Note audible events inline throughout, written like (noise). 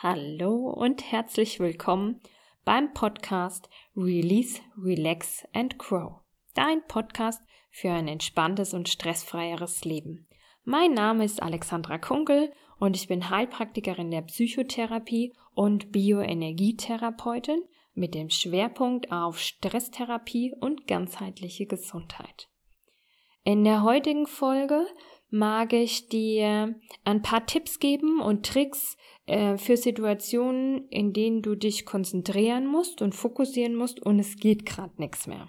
Hallo und herzlich willkommen beim Podcast Release, Relax and Grow. Dein Podcast für ein entspanntes und stressfreieres Leben. Mein Name ist Alexandra Kunkel und ich bin Heilpraktikerin der Psychotherapie und Bioenergietherapeutin mit dem Schwerpunkt auf Stresstherapie und ganzheitliche Gesundheit. In der heutigen Folge mag ich dir ein paar Tipps geben und Tricks äh, für Situationen, in denen du dich konzentrieren musst und fokussieren musst und es geht gerade nichts mehr.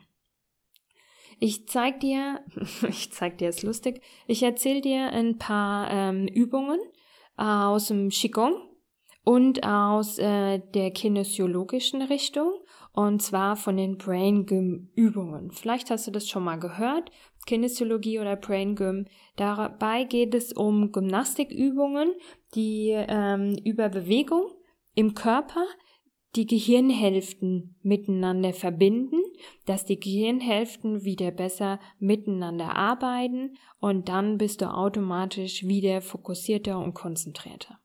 Ich zeig dir, (laughs) ich zeig dir, ist lustig, ich erzähle dir ein paar ähm, Übungen aus dem Qigong und aus äh, der kinesiologischen Richtung und zwar von den Brain Gym Übungen. Vielleicht hast du das schon mal gehört, Kinesiologie oder Brain Gym. Dabei geht es um Gymnastikübungen, die ähm, über Bewegung im Körper die Gehirnhälften miteinander verbinden, dass die Gehirnhälften wieder besser miteinander arbeiten und dann bist du automatisch wieder fokussierter und konzentrierter.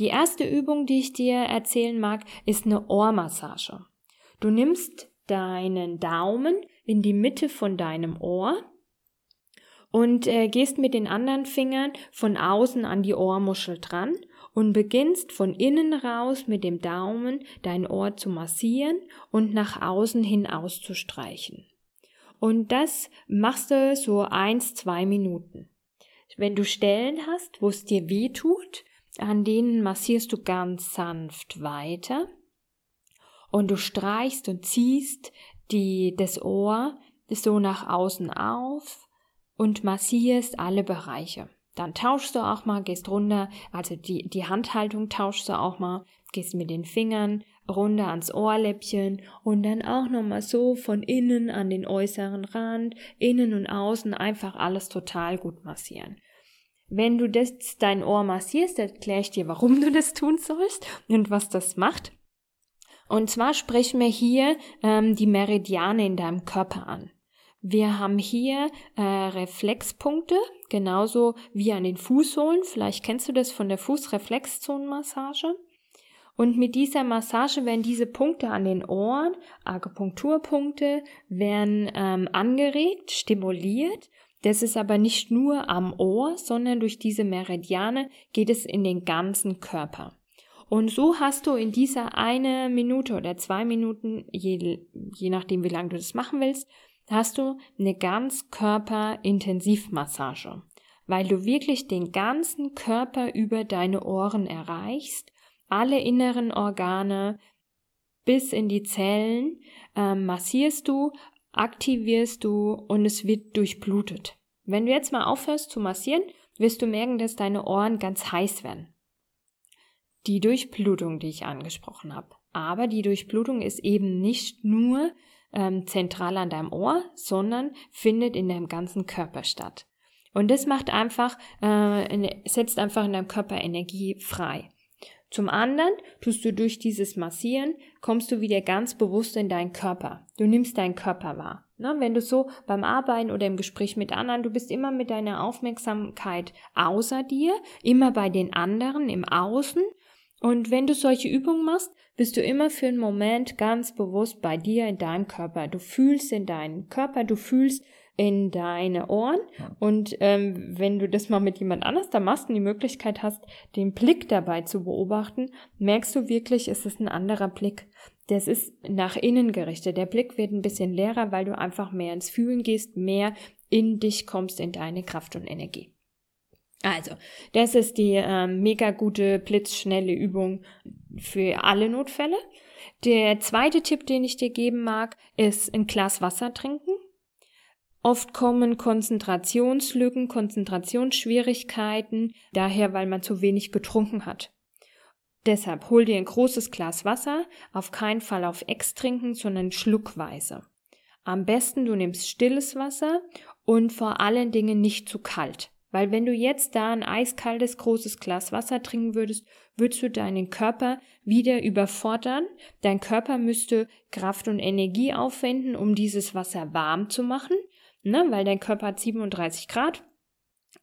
Die erste Übung, die ich dir erzählen mag, ist eine Ohrmassage. Du nimmst deinen Daumen in die Mitte von deinem Ohr und äh, gehst mit den anderen Fingern von außen an die Ohrmuschel dran und beginnst von innen raus mit dem Daumen dein Ohr zu massieren und nach außen hin auszustreichen. Und das machst du so eins, zwei Minuten. Wenn du Stellen hast, wo es dir weh tut, an denen massierst du ganz sanft weiter und du streichst und ziehst die, das Ohr so nach außen auf und massierst alle Bereiche. Dann tauschst du auch mal, gehst runter, also die, die Handhaltung tauschst du auch mal, gehst mit den Fingern runter ans Ohrläppchen und dann auch nochmal so von innen an den äußeren Rand, innen und außen einfach alles total gut massieren. Wenn du das dein Ohr massierst, erkläre ich dir, warum du das tun sollst und was das macht. Und zwar sprechen wir hier ähm, die Meridiane in deinem Körper an. Wir haben hier äh, Reflexpunkte, genauso wie an den Fußsohlen. Vielleicht kennst du das von der Fußreflexzonenmassage. Und mit dieser Massage werden diese Punkte an den Ohren, Akupunkturpunkte, werden ähm, angeregt, stimuliert. Das ist aber nicht nur am Ohr, sondern durch diese Meridiane geht es in den ganzen Körper. Und so hast du in dieser eine Minute oder zwei Minuten, je, je nachdem wie lange du das machen willst, hast du eine Ganzkörper-Intensivmassage, weil du wirklich den ganzen Körper über deine Ohren erreichst, alle inneren Organe bis in die Zellen äh, massierst du, aktivierst du und es wird durchblutet. Wenn du jetzt mal aufhörst zu massieren, wirst du merken, dass deine Ohren ganz heiß werden. Die Durchblutung, die ich angesprochen habe. Aber die Durchblutung ist eben nicht nur ähm, zentral an deinem Ohr, sondern findet in deinem ganzen Körper statt. Und das macht einfach, äh, setzt einfach in deinem Körper Energie frei. Zum anderen tust du durch dieses Massieren, kommst du wieder ganz bewusst in deinen Körper. Du nimmst deinen Körper wahr. Ne? Wenn du so beim Arbeiten oder im Gespräch mit anderen, du bist immer mit deiner Aufmerksamkeit außer dir, immer bei den anderen im Außen und wenn du solche Übungen machst, bist du immer für einen Moment ganz bewusst bei dir in deinem Körper. Du fühlst in deinen Körper, du fühlst in deine Ohren. Und ähm, wenn du das mal mit jemand anders da machst und die Möglichkeit hast, den Blick dabei zu beobachten, merkst du wirklich, es ist ein anderer Blick. Das ist nach innen gerichtet. Der Blick wird ein bisschen leerer, weil du einfach mehr ins Fühlen gehst, mehr in dich kommst, in deine Kraft und Energie. Also, das ist die ähm, mega gute, blitzschnelle Übung für alle Notfälle. Der zweite Tipp, den ich dir geben mag, ist ein Glas Wasser trinken. Oft kommen Konzentrationslücken, Konzentrationsschwierigkeiten daher, weil man zu wenig getrunken hat. Deshalb hol dir ein großes Glas Wasser, auf keinen Fall auf Ex trinken, sondern schluckweise. Am besten du nimmst stilles Wasser und vor allen Dingen nicht zu kalt. Weil wenn du jetzt da ein eiskaltes großes Glas Wasser trinken würdest, würdest du deinen Körper wieder überfordern. Dein Körper müsste Kraft und Energie aufwenden, um dieses Wasser warm zu machen, ne? weil dein Körper hat 37 Grad.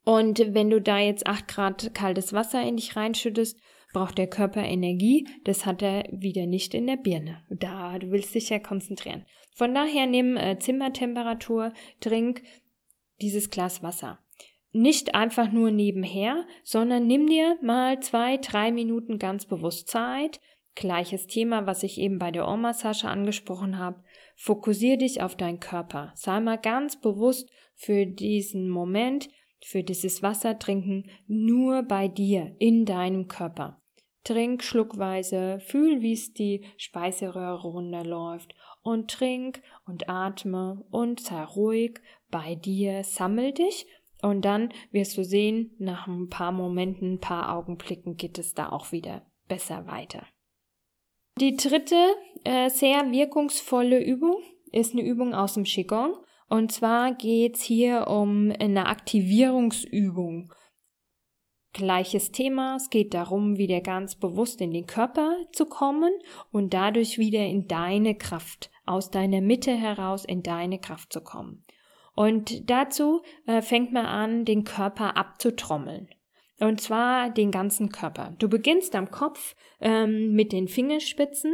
Und wenn du da jetzt 8 Grad kaltes Wasser in dich reinschüttest, braucht der Körper Energie, das hat er wieder nicht in der Birne. Da, du willst dich ja konzentrieren. Von daher nimm äh, Zimmertemperatur, trink dieses Glas Wasser. Nicht einfach nur nebenher, sondern nimm dir mal zwei, drei Minuten ganz bewusst Zeit. Gleiches Thema, was ich eben bei der Ohrmassage angesprochen habe. Fokussier dich auf deinen Körper. Sei mal ganz bewusst für diesen Moment, für dieses Wasser trinken, nur bei dir, in deinem Körper. Trink schluckweise, fühl, wie es die Speiseröhre runterläuft und trink und atme und sei ruhig bei dir, sammel dich und dann wirst du sehen, nach ein paar Momenten, ein paar Augenblicken geht es da auch wieder besser weiter. Die dritte äh, sehr wirkungsvolle Übung ist eine Übung aus dem Qigong und zwar geht's hier um eine Aktivierungsübung. Gleiches Thema, es geht darum, wieder ganz bewusst in den Körper zu kommen und dadurch wieder in deine Kraft, aus deiner Mitte heraus in deine Kraft zu kommen. Und dazu äh, fängt man an, den Körper abzutrommeln. Und zwar den ganzen Körper. Du beginnst am Kopf ähm, mit den Fingerspitzen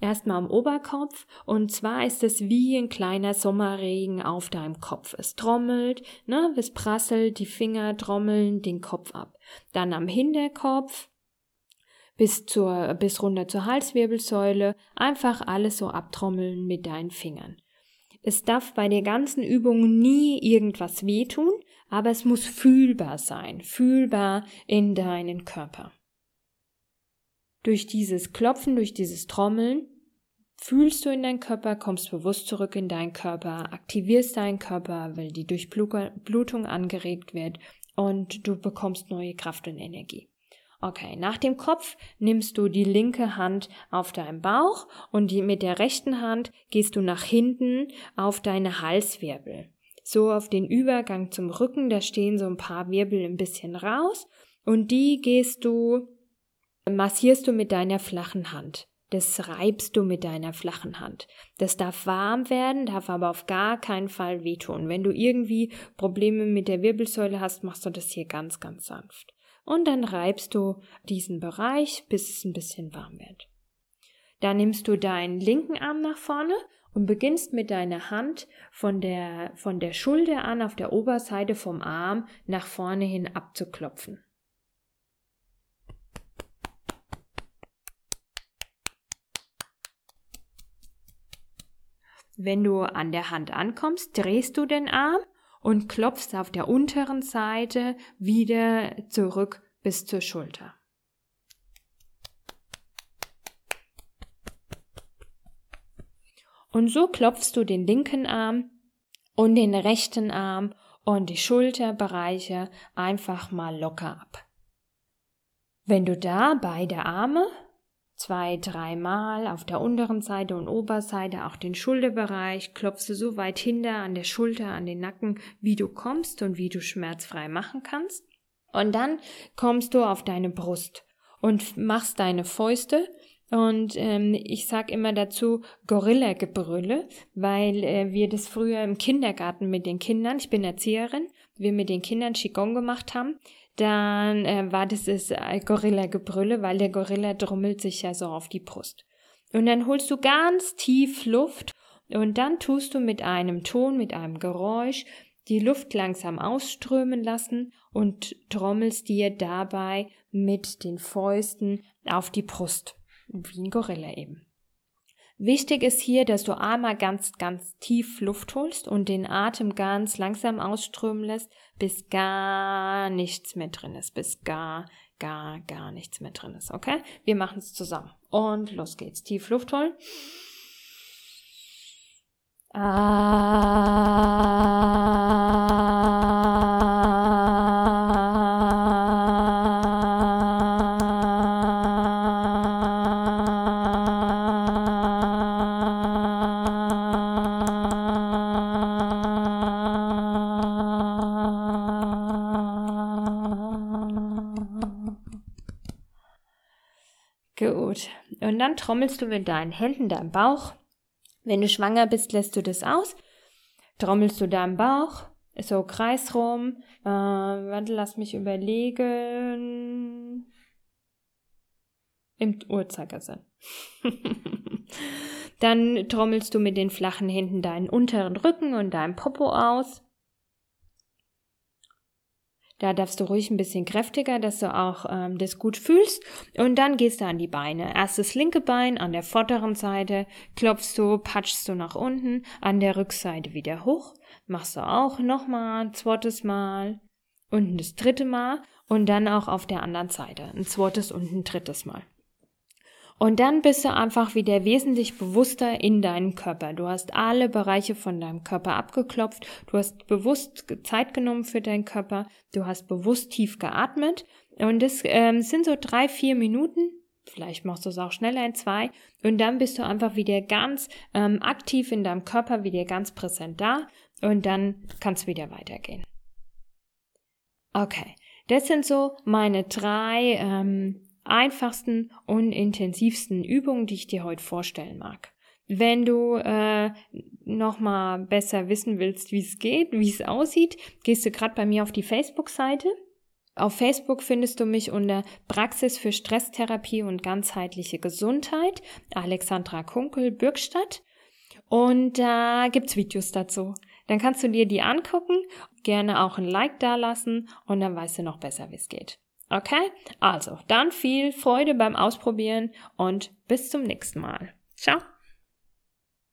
Erstmal am Oberkopf und zwar ist es wie ein kleiner Sommerregen auf deinem Kopf. Es trommelt, ne, es prasselt, die Finger trommeln den Kopf ab. Dann am Hinterkopf bis zur, bis runter zur Halswirbelsäule, einfach alles so abtrommeln mit deinen Fingern. Es darf bei der ganzen Übung nie irgendwas wehtun, aber es muss fühlbar sein, fühlbar in deinen Körper. Durch dieses Klopfen, durch dieses Trommeln fühlst du in deinen Körper, kommst bewusst zurück in deinen Körper, aktivierst deinen Körper, weil die Durchblutung angeregt wird und du bekommst neue Kraft und Energie. Okay, nach dem Kopf nimmst du die linke Hand auf deinen Bauch und die, mit der rechten Hand gehst du nach hinten auf deine Halswirbel. So auf den Übergang zum Rücken, da stehen so ein paar Wirbel ein bisschen raus und die gehst du massierst du mit deiner flachen Hand. Das reibst du mit deiner flachen Hand. Das darf warm werden, darf aber auf gar keinen Fall wehtun. Wenn du irgendwie Probleme mit der Wirbelsäule hast, machst du das hier ganz, ganz sanft. Und dann reibst du diesen Bereich, bis es ein bisschen warm wird. Dann nimmst du deinen linken Arm nach vorne und beginnst mit deiner Hand von der, von der Schulter an auf der Oberseite vom Arm nach vorne hin abzuklopfen. Wenn du an der Hand ankommst, drehst du den Arm und klopfst auf der unteren Seite wieder zurück bis zur Schulter. Und so klopfst du den linken Arm und den rechten Arm und die Schulterbereiche einfach mal locker ab. Wenn du da beide Arme zwei, dreimal auf der unteren Seite und Oberseite, auch den Schulterbereich, klopfst du so weit hinter an der Schulter, an den Nacken, wie du kommst und wie du schmerzfrei machen kannst. Und dann kommst du auf deine Brust und machst deine Fäuste und ähm, ich sag immer dazu Gorilla-Gebrülle, weil äh, wir das früher im Kindergarten mit den Kindern, ich bin Erzieherin, wir mit den Kindern Qigong gemacht haben dann äh, war das das äh, Gorilla-Gebrülle, weil der Gorilla drummelt sich ja so auf die Brust. Und dann holst du ganz tief Luft und dann tust du mit einem Ton, mit einem Geräusch die Luft langsam ausströmen lassen und trommelst dir dabei mit den Fäusten auf die Brust, wie ein Gorilla eben. Wichtig ist hier, dass du einmal ganz, ganz tief Luft holst und den Atem ganz langsam ausströmen lässt, bis gar nichts mehr drin ist, bis gar, gar, gar nichts mehr drin ist. Okay? Wir machen es zusammen. Und los geht's. Tief Luft holen. Ah. Gut. Und dann trommelst du mit deinen Händen deinen Bauch. Wenn du schwanger bist, lässt du das aus. Trommelst du deinen Bauch, so kreisrum. Äh, warte, lass mich überlegen. Im Uhrzeigersinn. (laughs) Dann trommelst du mit den flachen Händen deinen unteren Rücken und deinen Popo aus. Da darfst du ruhig ein bisschen kräftiger, dass du auch ähm, das gut fühlst. Und dann gehst du an die Beine. Erst das linke Bein an der vorderen Seite, klopfst du, patschst du nach unten, an der Rückseite wieder hoch. Machst du auch nochmal zweites Mal, und das dritte Mal und dann auch auf der anderen Seite ein zweites und ein drittes Mal. Und dann bist du einfach wieder wesentlich bewusster in deinem Körper. Du hast alle Bereiche von deinem Körper abgeklopft. Du hast bewusst Zeit genommen für deinen Körper. Du hast bewusst tief geatmet. Und das ähm, sind so drei, vier Minuten. Vielleicht machst du es auch schneller in zwei. Und dann bist du einfach wieder ganz ähm, aktiv in deinem Körper, wieder ganz präsent da. Und dann kann es wieder weitergehen. Okay, das sind so meine drei ähm, einfachsten und intensivsten Übungen, die ich dir heute vorstellen mag. Wenn du äh, nochmal besser wissen willst, wie es geht, wie es aussieht, gehst du gerade bei mir auf die Facebook-Seite. Auf Facebook findest du mich unter Praxis für Stresstherapie und ganzheitliche Gesundheit, Alexandra Kunkel, Bürgstadt. Und da gibt's Videos dazu. Dann kannst du dir die angucken, gerne auch ein Like dalassen und dann weißt du noch besser, wie es geht. Okay? Also, dann viel Freude beim Ausprobieren und bis zum nächsten Mal. Ciao!